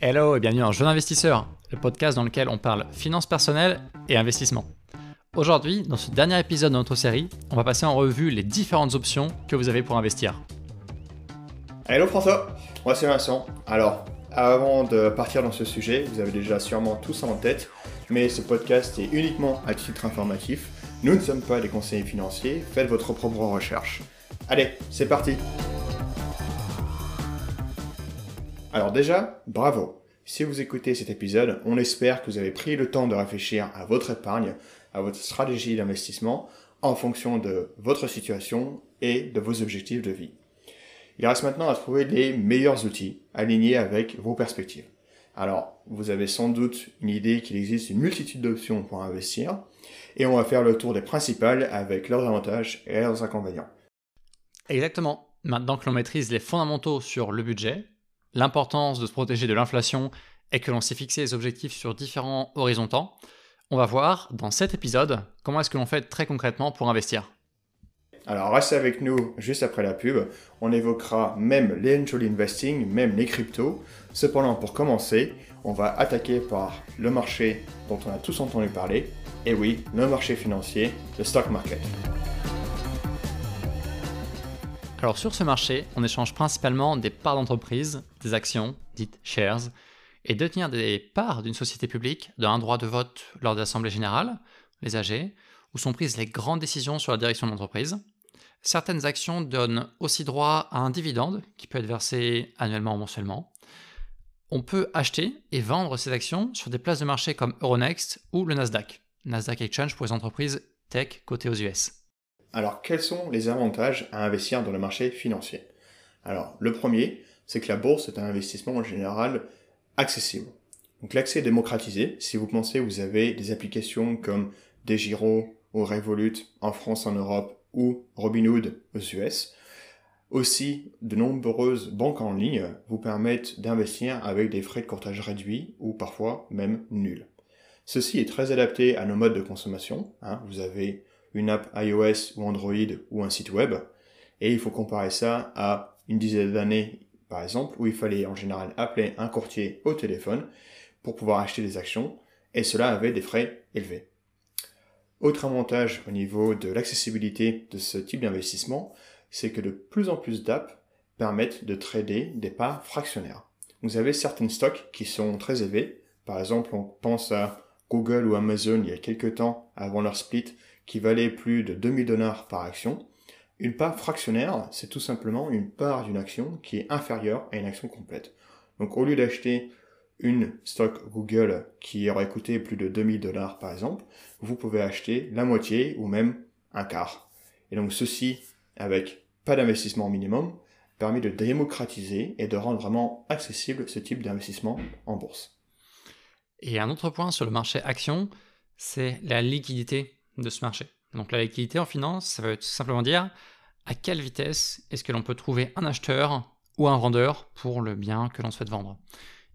Hello et bienvenue dans Jeune Investisseur, le podcast dans lequel on parle finances personnelles et investissement. Aujourd'hui, dans ce dernier épisode de notre série, on va passer en revue les différentes options que vous avez pour investir. Hello François, moi c'est Vincent. Alors, avant de partir dans ce sujet, vous avez déjà sûrement tout ça en tête, mais ce podcast est uniquement à titre informatif. Nous ne sommes pas des conseillers financiers, faites votre propre recherche. Allez, c'est parti Alors déjà, bravo Si vous écoutez cet épisode, on espère que vous avez pris le temps de réfléchir à votre épargne, à votre stratégie d'investissement, en fonction de votre situation et de vos objectifs de vie. Il reste maintenant à trouver les meilleurs outils alignés avec vos perspectives. Alors, vous avez sans doute une idée qu'il existe une multitude d'options pour investir, et on va faire le tour des principales avec leurs avantages et leurs inconvénients. Exactement. Maintenant que l'on maîtrise les fondamentaux sur le budget, l'importance de se protéger de l'inflation et que l'on s'est fixé les objectifs sur différents horizons on va voir dans cet épisode comment est-ce que l'on fait très concrètement pour investir. Alors restez avec nous juste après la pub, on évoquera même l'angel investing, même les cryptos. Cependant pour commencer, on va attaquer par le marché dont on a tous entendu parler, et oui, le marché financier, le stock market. Alors sur ce marché, on échange principalement des parts d'entreprise, des actions, dites shares, et détenir des parts d'une société publique d'un droit de vote lors de l'Assemblée générale, les AG, où sont prises les grandes décisions sur la direction de l'entreprise. Certaines actions donnent aussi droit à un dividende qui peut être versé annuellement ou mensuellement. On peut acheter et vendre ces actions sur des places de marché comme Euronext ou le Nasdaq, Nasdaq Exchange pour les entreprises tech cotées aux US. Alors, quels sont les avantages à investir dans le marché financier? Alors, le premier, c'est que la bourse est un investissement en général accessible. Donc, l'accès est démocratisé. Si vous pensez, vous avez des applications comme Desgiro ou Revolut en France, en Europe ou Robinhood aux US. Aussi, de nombreuses banques en ligne vous permettent d'investir avec des frais de courtage réduits ou parfois même nuls. Ceci est très adapté à nos modes de consommation. Hein. Vous avez une app iOS ou Android ou un site web. Et il faut comparer ça à une dizaine d'années, par exemple, où il fallait en général appeler un courtier au téléphone pour pouvoir acheter des actions, et cela avait des frais élevés. Autre avantage au niveau de l'accessibilité de ce type d'investissement, c'est que de plus en plus d'apps permettent de trader des parts fractionnaires. Vous avez certains stocks qui sont très élevés. Par exemple, on pense à Google ou Amazon il y a quelques temps avant leur split qui valait plus de 2000 dollars par action. Une part fractionnaire, c'est tout simplement une part d'une action qui est inférieure à une action complète. Donc au lieu d'acheter une stock Google qui aurait coûté plus de 2000 dollars par exemple, vous pouvez acheter la moitié ou même un quart. Et donc ceci, avec pas d'investissement minimum, permet de démocratiser et de rendre vraiment accessible ce type d'investissement en bourse. Et un autre point sur le marché action, c'est la liquidité de ce marché. Donc la liquidité en finance, ça veut simplement dire à quelle vitesse est-ce que l'on peut trouver un acheteur ou un vendeur pour le bien que l'on souhaite vendre.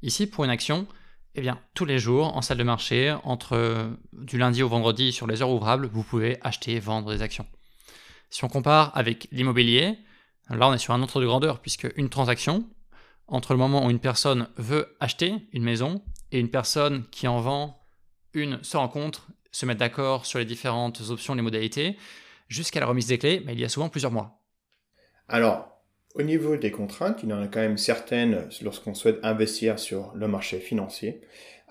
Ici, pour une action, eh bien, tous les jours, en salle de marché, entre du lundi au vendredi sur les heures ouvrables, vous pouvez acheter et vendre des actions. Si on compare avec l'immobilier, là on est sur un autre de grandeur, puisque une transaction, entre le moment où une personne veut acheter une maison et une personne qui en vend une se rencontre se mettre d'accord sur les différentes options, les modalités, jusqu'à la remise des clés, mais il y a souvent plusieurs mois. Alors, au niveau des contraintes, il y en a quand même certaines lorsqu'on souhaite investir sur le marché financier.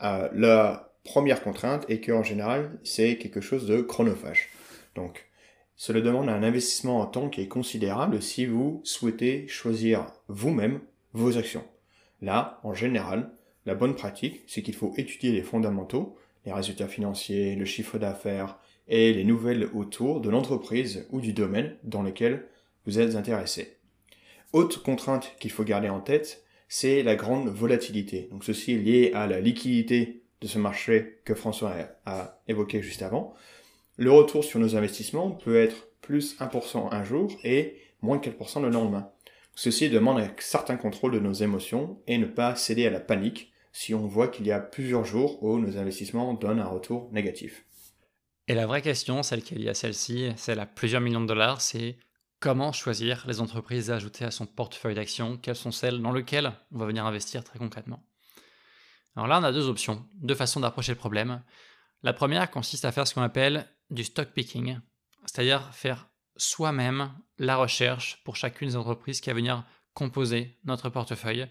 Euh, la première contrainte est qu'en général, c'est quelque chose de chronophage. Donc, cela demande un investissement en temps qui est considérable si vous souhaitez choisir vous-même vos actions. Là, en général, la bonne pratique, c'est qu'il faut étudier les fondamentaux, les résultats financiers, le chiffre d'affaires et les nouvelles autour de l'entreprise ou du domaine dans lequel vous êtes intéressé. Autre contrainte qu'il faut garder en tête, c'est la grande volatilité. Donc ceci est lié à la liquidité de ce marché que François a évoqué juste avant. Le retour sur nos investissements peut être plus 1% un jour et moins 4% le lendemain. Ceci demande un certain contrôle de nos émotions et ne pas céder à la panique si on voit qu'il y a plusieurs jours où nos investissements donnent un retour négatif. Et la vraie question, celle qui est liée à celle-ci, celle à plusieurs millions de dollars, c'est comment choisir les entreprises à ajouter à son portefeuille d'actions? Quelles sont celles dans lesquelles on va venir investir très concrètement? Alors là, on a deux options, deux façons d'approcher le problème. La première consiste à faire ce qu'on appelle du stock picking, c'est-à-dire faire soi-même la recherche pour chacune des entreprises qui va venir composer notre portefeuille.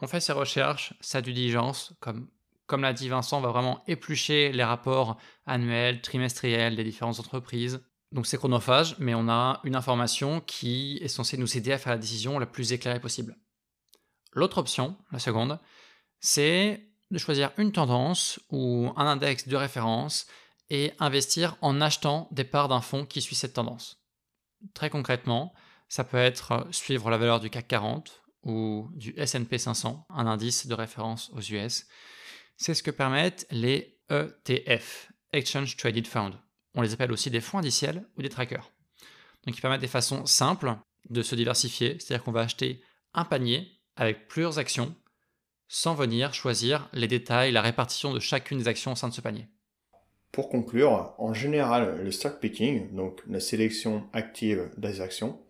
On fait ces recherches, sa due diligence, comme, comme l'a dit Vincent, on va vraiment éplucher les rapports annuels, trimestriels des différentes entreprises. Donc c'est chronophage, mais on a une information qui est censée nous aider à faire la décision la plus éclairée possible. L'autre option, la seconde, c'est de choisir une tendance ou un index de référence et investir en achetant des parts d'un fonds qui suit cette tendance. Très concrètement, ça peut être suivre la valeur du CAC 40 ou du SP 500, un indice de référence aux US. C'est ce que permettent les ETF, Exchange Traded Fund. On les appelle aussi des fonds indiciels ou des trackers. Donc ils permettent des façons simples de se diversifier, c'est-à-dire qu'on va acheter un panier avec plusieurs actions sans venir choisir les détails, la répartition de chacune des actions au sein de ce panier. Pour conclure, en général, le stock picking, donc la sélection active des actions,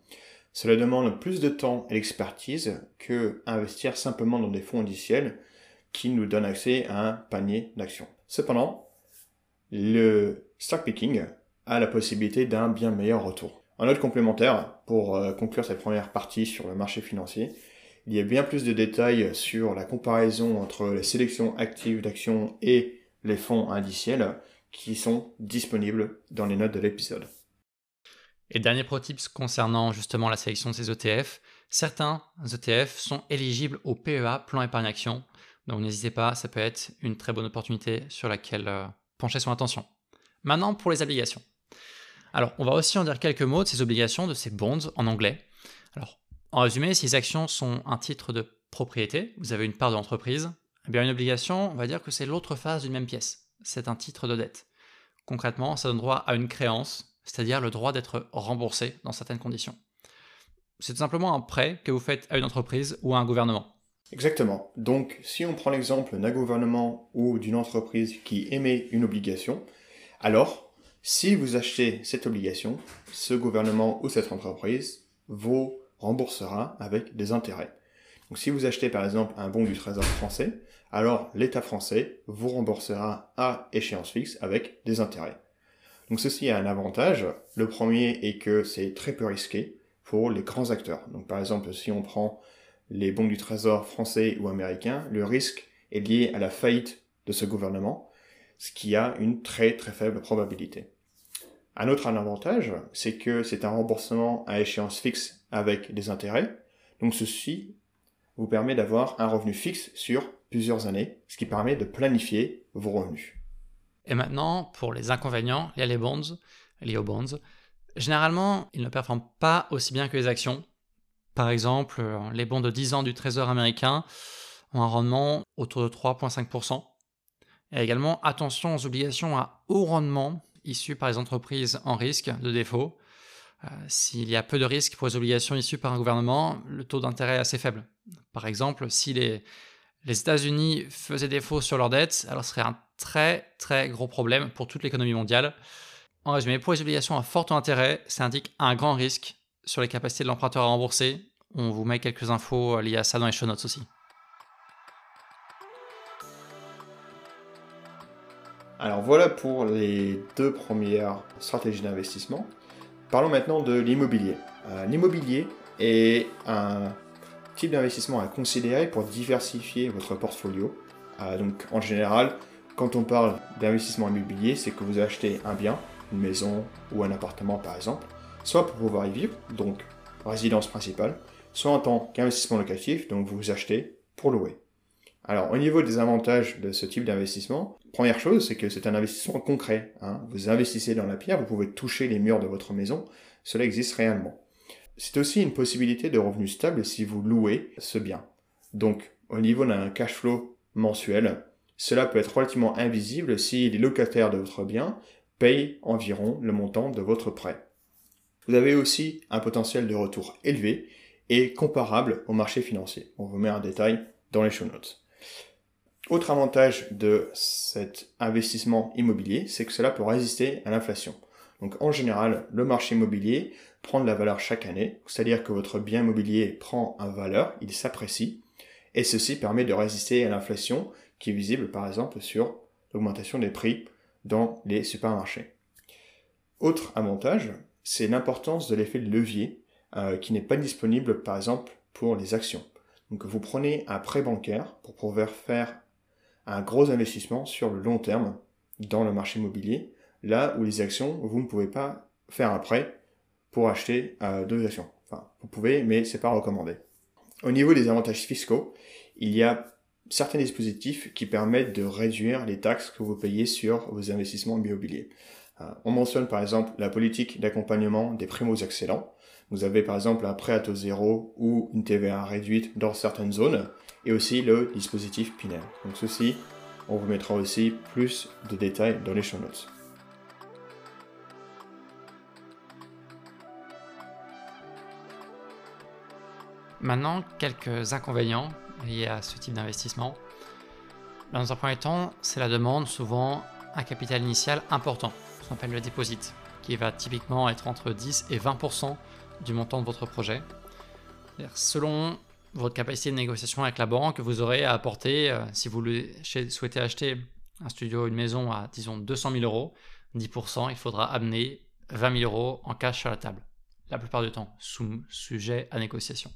cela demande plus de temps et d'expertise que investir simplement dans des fonds indiciels qui nous donnent accès à un panier d'actions. Cependant, le stock picking a la possibilité d'un bien meilleur retour. Un autre complémentaire pour euh, conclure cette première partie sur le marché financier, il y a bien plus de détails sur la comparaison entre les sélections actives d'actions et les fonds indiciels qui sont disponibles dans les notes de l'épisode. Et dernier pro tips concernant justement la sélection de ces ETF, certains ETF sont éligibles au PEA, plan épargne action. Donc n'hésitez pas, ça peut être une très bonne opportunité sur laquelle euh, pencher son attention. Maintenant pour les obligations. Alors on va aussi en dire quelques mots de ces obligations, de ces bonds en anglais. Alors en résumé, si les actions sont un titre de propriété, vous avez une part de l'entreprise, eh bien une obligation, on va dire que c'est l'autre face d'une même pièce. C'est un titre de dette. Concrètement, ça donne droit à une créance, c'est-à-dire le droit d'être remboursé dans certaines conditions. C'est tout simplement un prêt que vous faites à une entreprise ou à un gouvernement. Exactement. Donc, si on prend l'exemple d'un gouvernement ou d'une entreprise qui émet une obligation, alors, si vous achetez cette obligation, ce gouvernement ou cette entreprise vous remboursera avec des intérêts. Donc si vous achetez par exemple un bon du Trésor français, alors l'État français vous remboursera à échéance fixe avec des intérêts. Donc ceci a un avantage. Le premier est que c'est très peu risqué pour les grands acteurs. Donc par exemple, si on prend les bons du Trésor français ou américains, le risque est lié à la faillite de ce gouvernement, ce qui a une très très faible probabilité. Un autre avantage, c'est que c'est un remboursement à échéance fixe avec des intérêts. Donc ceci vous permet d'avoir un revenu fixe sur plusieurs années, ce qui permet de planifier vos revenus. Et maintenant, pour les inconvénients, a les bonds, les bonds. Généralement, ils ne performent pas aussi bien que les actions. Par exemple, les bons de 10 ans du Trésor américain ont un rendement autour de 3,5%. Et également, attention aux obligations à haut rendement issues par les entreprises en risque de défaut. Euh, s'il y a peu de risques pour les obligations issues par un gouvernement, le taux d'intérêt est assez faible. Par exemple, si les, les États-Unis faisaient défaut sur leurs dettes, alors ce serait un très très gros problème pour toute l'économie mondiale. En résumé, pour les obligations à fort taux d'intérêt, ça indique un grand risque sur les capacités de l'emprunteur à rembourser. On vous met quelques infos liées à ça dans les show notes aussi. Alors voilà pour les deux premières stratégies d'investissement. Parlons maintenant de l'immobilier. Euh, l'immobilier est un type d'investissement à considérer pour diversifier votre portfolio. Euh, donc en général, quand on parle d'investissement immobilier, c'est que vous achetez un bien, une maison ou un appartement par exemple, soit pour pouvoir y vivre, donc résidence principale, soit en tant qu'investissement locatif, donc vous achetez pour louer. Alors, au niveau des avantages de ce type d'investissement, première chose, c'est que c'est un investissement concret. Hein. Vous investissez dans la pierre, vous pouvez toucher les murs de votre maison, cela existe réellement. C'est aussi une possibilité de revenu stable si vous louez ce bien. Donc, au niveau d'un cash flow mensuel, cela peut être relativement invisible si les locataires de votre bien payent environ le montant de votre prêt. Vous avez aussi un potentiel de retour élevé et comparable au marché financier. On vous met un détail dans les show notes. Autre avantage de cet investissement immobilier, c'est que cela peut résister à l'inflation. Donc en général, le marché immobilier prend de la valeur chaque année, c'est-à-dire que votre bien immobilier prend en valeur, il s'apprécie, et ceci permet de résister à l'inflation qui est visible par exemple sur l'augmentation des prix dans les supermarchés. Autre avantage, c'est l'importance de l'effet de levier euh, qui n'est pas disponible par exemple pour les actions. Donc vous prenez un prêt bancaire pour pouvoir faire un gros investissement sur le long terme dans le marché immobilier, là où les actions, vous ne pouvez pas faire un prêt pour acheter euh, deux actions. Enfin, vous pouvez, mais c'est pas recommandé. Au niveau des avantages fiscaux, il y a certains dispositifs qui permettent de réduire les taxes que vous payez sur vos investissements immobiliers. Euh, on mentionne par exemple la politique d'accompagnement des primos excellents. Vous avez par exemple un prêt à taux zéro ou une TVA réduite dans certaines zones, et aussi le dispositif Pinel. Donc ceci, on vous mettra aussi plus de détails dans les show notes. Maintenant, quelques inconvénients liés à ce type d'investissement. Dans un premier temps, c'est la demande souvent un capital initial important, ce qu'on appelle le deposit, qui va typiquement être entre 10 et 20% du montant de votre projet. Selon votre capacité de négociation avec la banque, vous aurez à apporter, euh, si vous souhaitez acheter un studio, une maison à, disons, 200 000 euros, 10%, il faudra amener 20 000 euros en cash sur la table. La plupart du temps, sujet à négociation.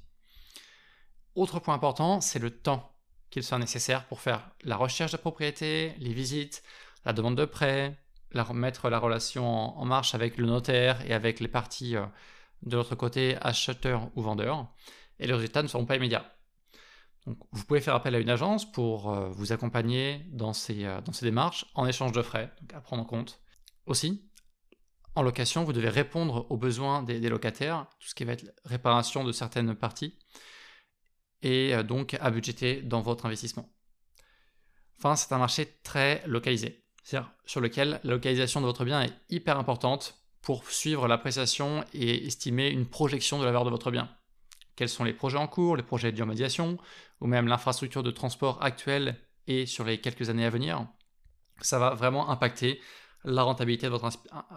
Autre point important, c'est le temps qu'il sera nécessaire pour faire la recherche de propriété, les visites, la demande de prêt, la, mettre la relation en, marche avec le notaire et avec les parties euh, de l'autre côté, acheteurs ou vendeurs. Et les résultats ne seront pas immédiats. Donc, vous pouvez faire appel à une agence pour euh, vous accompagner dans ces, euh, dans ces démarches en échange de frais, à prendre en compte. Aussi, en location, vous devez répondre aux besoins des, des locataires, tout ce qui va être réparation de certaines parties et euh, donc à budgéter dans votre investissement. Enfin, c'est un marché très localisé, c'est-à-dire sur lequel la localisation de votre bien est hyper importante pour suivre l'appréciation et estimer une projection de la valeur de votre bien. Quels sont les projets en cours, les projets d'urbanisation, ou même l'infrastructure de transport actuelle et sur les quelques années à venir. Ça va vraiment impacter la rentabilité de votre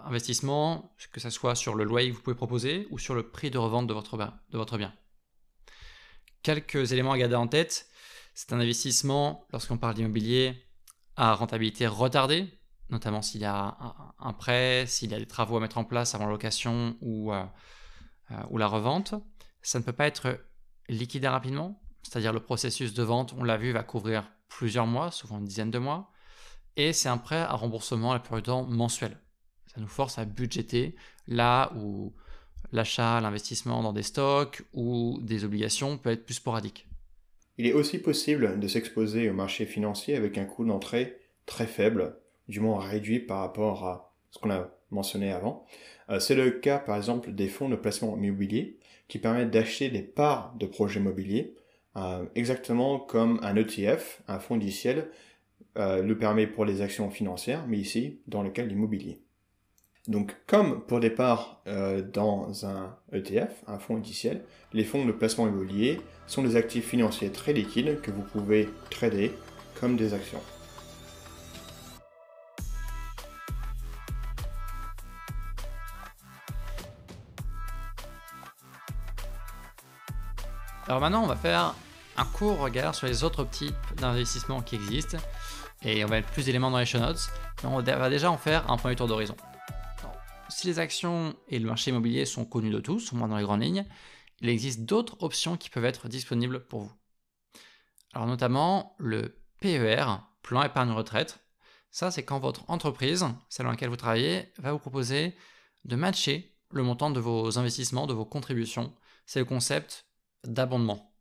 investissement, que ce soit sur le loyer que vous pouvez proposer ou sur le prix de revente de de votre bien. Quelques éléments à garder en tête. C'est un investissement, lorsqu'on parle d'immobilier, à rentabilité retardée, notamment s'il y a un, prêt, s'il y a des travaux à mettre en place avant la location ou, euh, euh, ou la revente. Ça ne peut pas être liquidé rapidement, c'est-à-dire le processus de vente, on l'a vu, va couvrir plusieurs mois, souvent une dizaine de mois. Et c'est un prêt à remboursement la plupart du temps mensuel. Ça nous force à budgéter là où l'achat, l'investissement dans des stocks ou des obligations peut être plus sporadique. Il est aussi possible de s'exposer au marché financier avec un coût d'entrée très faible, du moins réduit par rapport à ce qu'on a mentionné avant. Euh, c'est le cas par exemple des fonds de placement immobilier qui permettent d'acheter des parts de projets immobiliers, euh, exactement comme un ETF, un fonds indiciel, euh, le permet pour les actions financières, mais ici dans le cas de l'immobilier. Donc, comme pour départ euh, dans un ETF, un fonds indiciel, les fonds de placement immobilier sont des actifs financiers très liquides que vous pouvez trader comme des actions. Alors maintenant, on va faire un court regard sur les autres types d'investissements qui existent et on va mettre plus d'éléments dans les show notes. Mais on va déjà en faire un premier tour d'horizon. Si les actions et le marché immobilier sont connus de tous, au moins dans les grandes lignes, il existe d'autres options qui peuvent être disponibles pour vous. Alors notamment le PER, plan épargne retraite. Ça, c'est quand votre entreprise, celle dans laquelle vous travaillez, va vous proposer de matcher le montant de vos investissements, de vos contributions. C'est le concept d'abondement.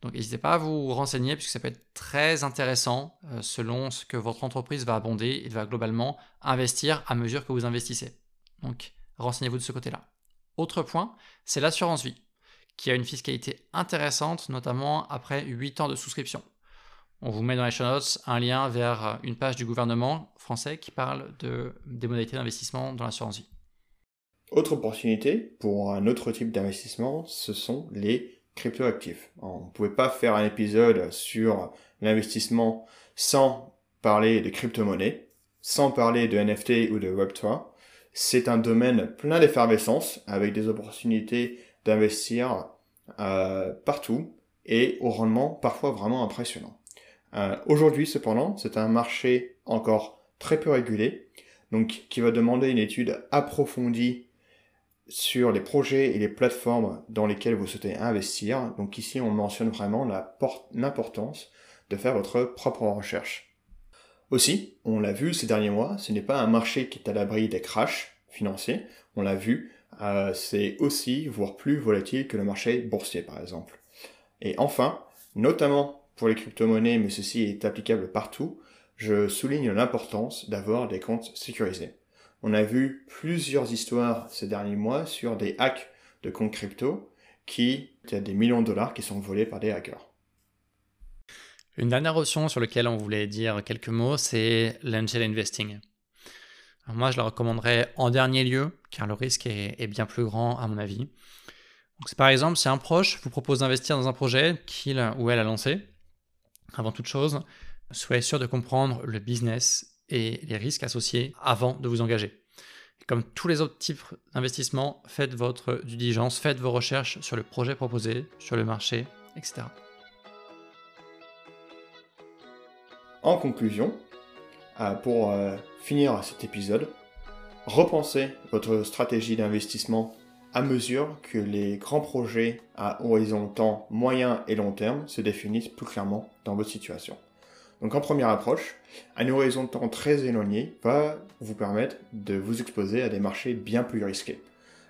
Donc n'hésitez pas à vous renseigner puisque ça peut être très intéressant euh, selon ce que votre entreprise va abonder et va globalement investir à mesure que vous investissez. Donc renseignez-vous de ce côté-là. Autre point, c'est l'assurance vie, qui a une fiscalité intéressante, notamment après 8 ans de souscription. On vous met dans les show notes un lien vers une page du gouvernement français qui parle de, des modalités d'investissement dans l'assurance vie. Autre opportunité pour un autre type d'investissement, ce sont les cryptoactifs. On ne pouvait pas faire un épisode sur l'investissement sans parler de crypto-monnaies, sans parler de NFT ou de Web3. C'est un domaine plein d'effervescence avec des opportunités d'investir euh, partout et au rendement parfois vraiment impressionnant. Euh, aujourd'hui, cependant, c'est un marché encore très peu régulé, donc qui va demander une étude approfondie sur les projets et les plateformes dans lesquelles vous souhaitez investir. Donc ici, on mentionne vraiment l'importance de faire votre propre recherche. Aussi, on l'a vu ces derniers mois, ce n'est pas un marché qui est à l'abri des crashs financiers. On l'a vu, euh, c'est aussi, voire plus volatile que le marché boursier par exemple. Et enfin, notamment pour les crypto-monnaies, mais ceci est applicable partout, je souligne l'importance d'avoir des comptes sécurisés. On a vu plusieurs histoires ces derniers mois sur des hacks de comptes crypto qui, il y a des millions de dollars qui sont volés par des hackers. Une dernière option sur laquelle on voulait dire quelques mots, c'est l'angel investing. moi, je le recommanderais en dernier lieu, car le risque est, bien plus grand à mon avis. Par exemple, si un proche vous propose d'investir dans un projet qu'il ou elle a lancé, avant toute chose, soyez sûr de comprendre le business et les risques associés avant de vous engager. comme tous les autres types d'investissements, faites votre diligence, faites vos recherches sur le projet proposé, sur le marché, etc. En conclusion, euh, pour euh, finir cet épisode, repensez votre stratégie d'investissement à mesure que les grands projets à horizon temps moyen et long terme se définissent plus clairement dans votre situation. Donc en première approche, un horizon de temps très éloigné va vous permettre de vous exposer à des marchés bien plus risqués.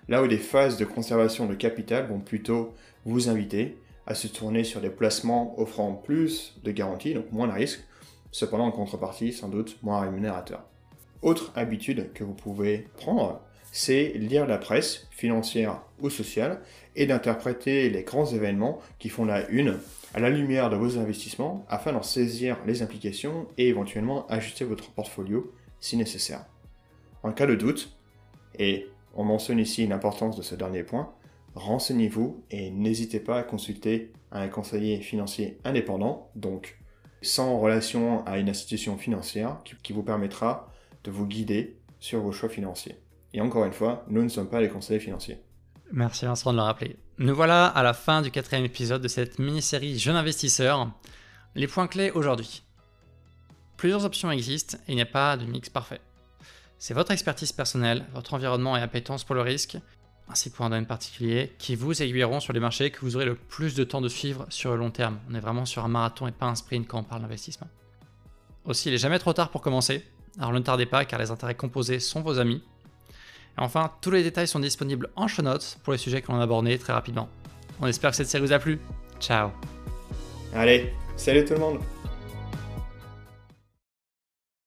Là où des phases de conservation de capital vont plutôt vous inviter à se tourner sur des placements offrant plus de garanties, donc moins de risques, cependant en contrepartie sans doute moins rémunérateur. Autre habitude que vous pouvez prendre, c'est lire la presse financière ou sociale et d'interpréter les grands événements qui font la une à la lumière de vos investissements afin d'en saisir les implications et éventuellement ajuster votre portfolio si nécessaire. En cas de doute, et on mentionne ici l'importance de ce dernier point, renseignez-vous et n'hésitez pas à consulter un conseiller financier indépendant, donc sans relation à une institution financière, qui vous permettra de vous guider sur vos choix financiers. Et encore une fois, nous ne sommes pas les conseillers financiers. Merci Vincent de le rappeler. Nous voilà à la fin du quatrième épisode de cette mini-série Jeune investisseur. Les points clés aujourd'hui. Plusieurs options existent et il n'y a pas de mix parfait. C'est votre expertise personnelle, votre environnement et appétence pour le risque, ainsi que pour un domaine particulier, qui vous aiguilleront sur les marchés que vous aurez le plus de temps de suivre sur le long terme. On est vraiment sur un marathon et pas un sprint quand on parle d'investissement. Aussi, il n'est jamais trop tard pour commencer, alors ne tardez pas car les intérêts composés sont vos amis et enfin, tous les détails sont disponibles en show notes pour les sujets que l'on a abordés très rapidement. On espère que cette série vous a plu. Ciao Allez, salut tout le monde